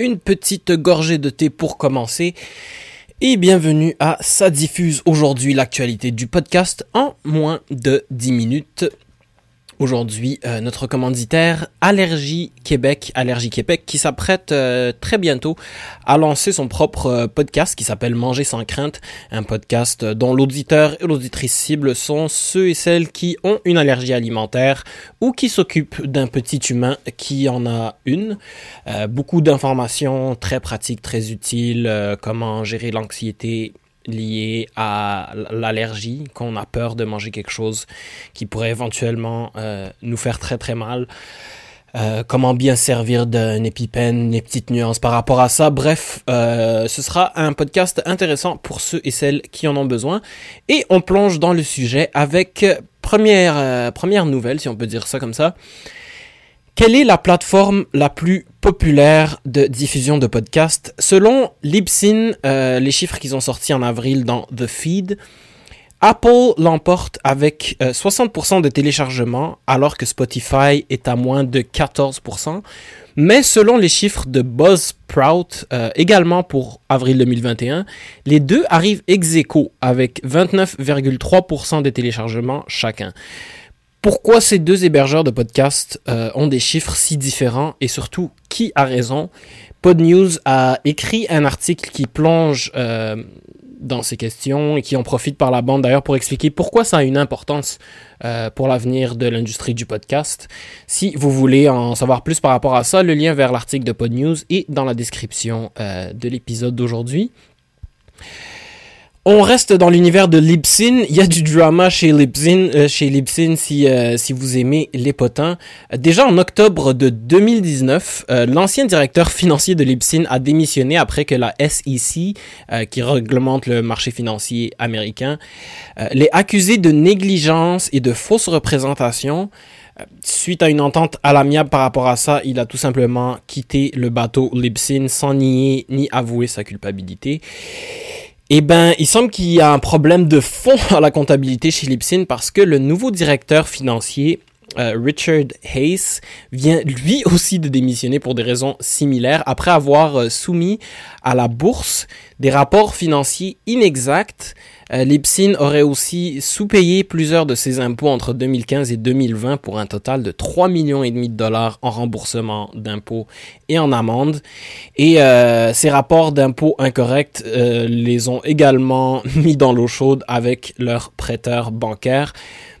une petite gorgée de thé pour commencer. Et bienvenue à Ça diffuse aujourd'hui l'actualité du podcast en moins de 10 minutes. Aujourd'hui, euh, notre commanditaire Allergie Québec, Allergie Québec, qui s'apprête euh, très bientôt à lancer son propre euh, podcast qui s'appelle Manger sans crainte, un podcast dont l'auditeur et l'auditrice cible sont ceux et celles qui ont une allergie alimentaire ou qui s'occupent d'un petit humain qui en a une. beaucoup d'informations très pratiques, très utiles, comment gérer l'anxiété lié à l'allergie, qu'on a peur de manger quelque chose qui pourrait éventuellement euh, nous faire très très mal. Euh, comment bien servir d'un épipène, les petites nuances par rapport à ça. Bref, euh, ce sera un podcast intéressant pour ceux et celles qui en ont besoin. Et on plonge dans le sujet avec première, première nouvelle, si on peut dire ça comme ça. Quelle est la plateforme la plus populaire de diffusion de podcasts? Selon Libsyn, euh, les chiffres qu'ils ont sortis en avril dans The Feed, Apple l'emporte avec 60% euh, de téléchargements alors que Spotify est à moins de 14%. Mais selon les chiffres de Buzzsprout, euh, également pour avril 2021, les deux arrivent ex aequo avec 29,3% de téléchargements chacun pourquoi ces deux hébergeurs de podcasts euh, ont des chiffres si différents et surtout qui a raison? PodNews a écrit un article qui plonge euh, dans ces questions et qui en profite par la bande d'ailleurs pour expliquer pourquoi ça a une importance euh, pour l'avenir de l'industrie du podcast. Si vous voulez en savoir plus par rapport à ça, le lien vers l'article de PodNews est dans la description de l'épisode d'aujourd'hui. On reste dans l'univers de Libsyn. Il y a du drama chez Libsyn, euh, chez Libsyn si, euh, si vous aimez les potins. Déjà en octobre de 2019, euh, l'ancien directeur financier de Libsyn a démissionné après que la SEC, qui réglemente le marché financier américain, l'ait accusé de négligence et de fausse représentation. Suite à une entente à l'amiable par rapport à ça, il a tout simplement quitté le bateau Libsyn sans nier ni avouer sa culpabilité. Eh ben, il semble qu'il y a un problème de fond à la comptabilité chez Lipsin parce que le nouveau directeur financier euh, Richard Hayes vient lui aussi de démissionner pour des raisons similaires après avoir euh, soumis à la bourse des rapports financiers inexacts Lipsin aurait aussi sous-payé plusieurs de ses impôts entre 2015 et 2020 pour un total de 3 millions et demi de dollars en remboursement d'impôts et en amendes. Et euh, ces rapports d'impôts incorrects euh, les ont également mis dans l'eau chaude avec leurs prêteurs bancaires.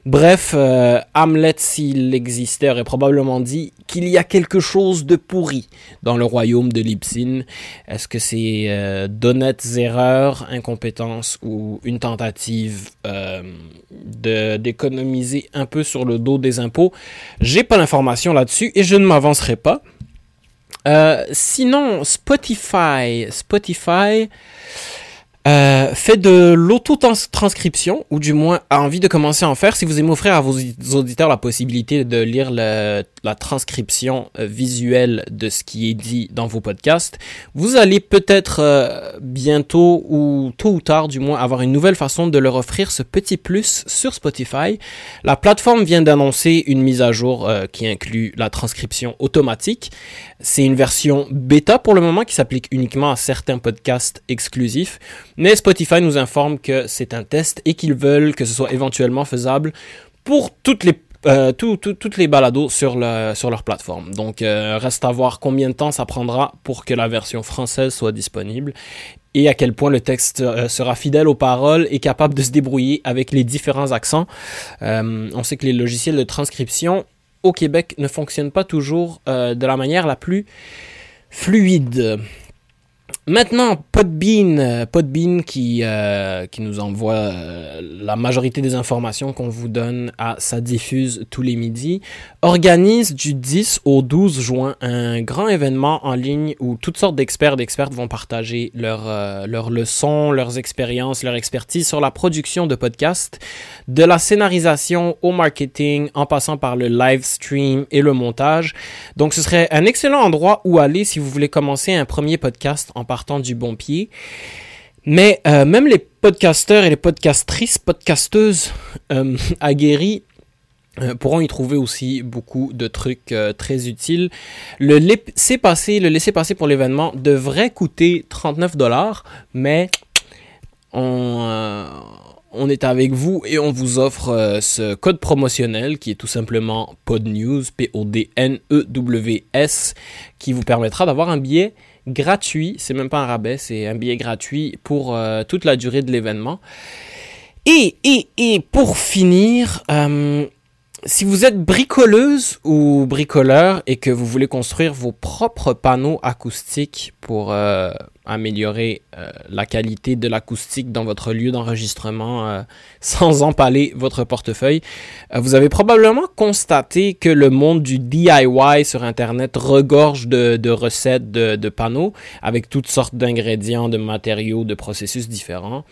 Bref, euh, Hamlet, s'il existait, aurait probablement dit qu'il y a quelque chose de pourri dans le royaume de Lipsin. Est-ce que c'est euh, d'honnêtes erreurs, incompétence ou une tentative euh, d'économiser un peu sur le dos des impôts J'ai pas l'information là-dessus et je ne m'avancerai pas. sinon, Spotify, Spotify. Euh, fait de l'auto-transcription, ou du moins a envie de commencer à en faire, si vous aimez offrir à vos auditeurs la possibilité de lire la transcription euh, visuelle de ce qui est dit dans vos podcasts, vous allez peut-être euh, bientôt ou tôt ou tard du moins avoir une nouvelle façon de leur offrir ce petit plus sur Spotify. La plateforme vient d'annoncer une mise à jour qui inclut la transcription automatique. C'est une version bêta pour le moment qui s'applique uniquement à certains podcasts exclusifs, mais Spotify nous informe que c'est un test et qu'ils veulent que ce soit éventuellement faisable pour toutes les euh, balados sur leur plateforme. Donc, euh, reste à voir combien de temps ça prendra pour que la version française soit disponible et à quel point le texte euh, sera fidèle aux paroles et capable de se débrouiller avec les différents accents. on sait que les logiciels de transcription au Québec ne fonctionnent pas toujours de la manière la plus fluide. Maintenant, Podbean, euh, Podbean qui, euh, qui nous envoie euh, la majorité des informations qu'on vous donne à sa diffuse tous les midis, organise du 10 au 12 juin un grand événement en ligne où toutes sortes d'experts d'expertes vont partager leurs leurs leçons, leurs expériences, leur expertise sur la production de podcasts, de la scénarisation au marketing, en passant par le live stream et le montage. Donc ce serait un excellent endroit où aller si vous voulez commencer un premier podcast en partant du bon pied. Mais euh, même les podcasteurs et les podcastrices, podcasteuses euh, aguerris euh, pourront y trouver aussi beaucoup de trucs euh, très utiles. Le laisser-passer, le laisser-passer pour l'événement devrait coûter 39 dollars, mais on, on est avec vous et on vous offre ce code promotionnel qui est tout simplement PodNews, P-O-D-N-E-W-S, qui vous permettra d'avoir un billet gratuit. C'est même pas un rabais, c'est un billet gratuit pour toute la durée de l'événement. Et, et, et pour finir, si vous êtes bricoleuse ou bricoleur et que vous voulez construire vos propres panneaux acoustiques pour euh, améliorer euh, la qualité de l'acoustique dans votre lieu d'enregistrement euh, sans empaler votre portefeuille, vous avez probablement constaté que le monde du DIY sur Internet regorge de, recettes de panneaux avec toutes sortes d'ingrédients, de matériaux, de processus différents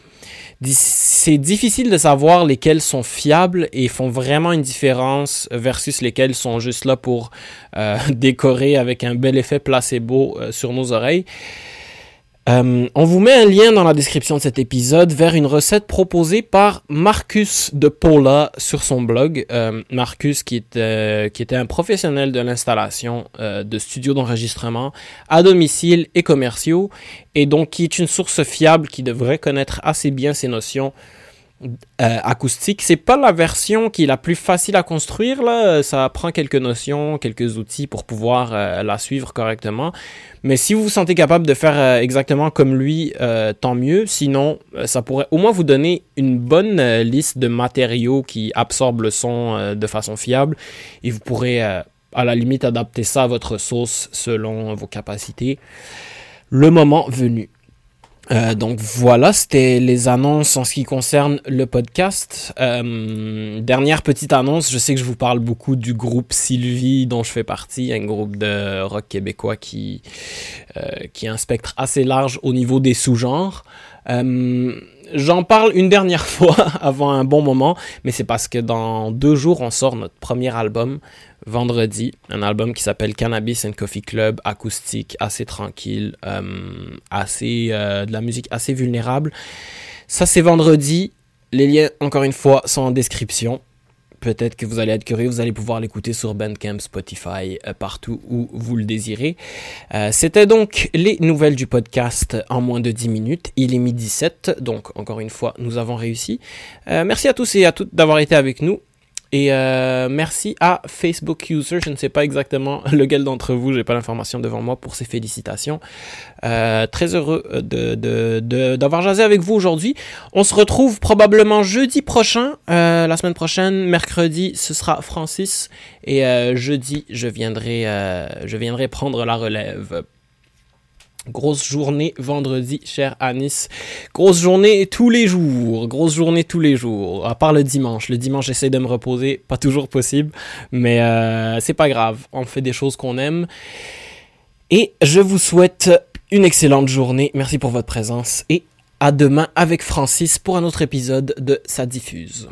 c'est difficile de savoir lesquels sont fiables et font vraiment une différence versus lesquels sont juste là pour euh, décorer avec un bel effet placebo euh, sur nos oreilles. Euh, on vous met un lien dans la description de cet épisode vers une recette proposée par Marcus de Paula sur son blog. Euh, Marcus qui, euh, qui était un professionnel de l'installation de studios d'enregistrement à domicile et commerciaux et donc qui est une source fiable qui devrait connaître assez bien ces notions euh, acoustique. C'est pas la version qui est la plus facile à construire. Ça prend quelques notions, quelques outils pour pouvoir euh, la suivre correctement. Mais si vous vous sentez capable de faire euh, exactement comme lui, tant mieux. Sinon, ça pourrait au moins vous donner une bonne liste de matériaux qui absorbent le son de façon fiable. Et vous pourrez à la limite adapter ça à votre sauce selon vos capacités. Le moment venu. Euh, donc voilà, c'était les annonces en ce qui concerne le podcast. Euh, dernière petite annonce, je sais que je vous parle beaucoup du groupe Sylvie dont je fais partie, un groupe de rock québécois qui, euh, qui a un spectre assez large au niveau des sous-genres. J'en parle une dernière fois avant un bon moment, mais c'est parce que dans deux jours, on sort notre premier album, vendredi, un album qui s'appelle Cannabis and Coffee Club, acoustique, assez tranquille, euh, assez euh, de la musique assez vulnérable. Ça, c'est vendredi. Les liens, encore une fois, sont en description. Peut-être que vous allez être curieux, vous allez pouvoir l'écouter sur Bandcamp, Spotify, euh, partout où vous le désirez. C'était donc les nouvelles du podcast en moins de 10 minutes. Il est midi 7, donc encore une fois, nous avons réussi. Merci à tous et à toutes d'avoir été avec nous. Et euh, merci à Facebook User, je ne sais pas exactement lequel d'entre vous, j'ai pas l'information devant moi pour ces félicitations. Euh, très heureux de, de, d'avoir jasé avec vous aujourd'hui. On se retrouve probablement jeudi prochain, euh, la semaine prochaine, mercredi, ce sera Francis et euh, jeudi, je viendrai, euh, je viendrai prendre la relève Grosse journée vendredi, cher Anis. Grosse journée tous les jours. Grosse journée tous les jours. À part le dimanche. Le dimanche, j'essaie de me reposer. Pas toujours possible. Mais euh, c'est pas grave. On fait des choses qu'on aime. Et je vous souhaite une excellente journée. Merci pour votre présence. Et à demain avec Francis pour un autre épisode de Ça diffuse.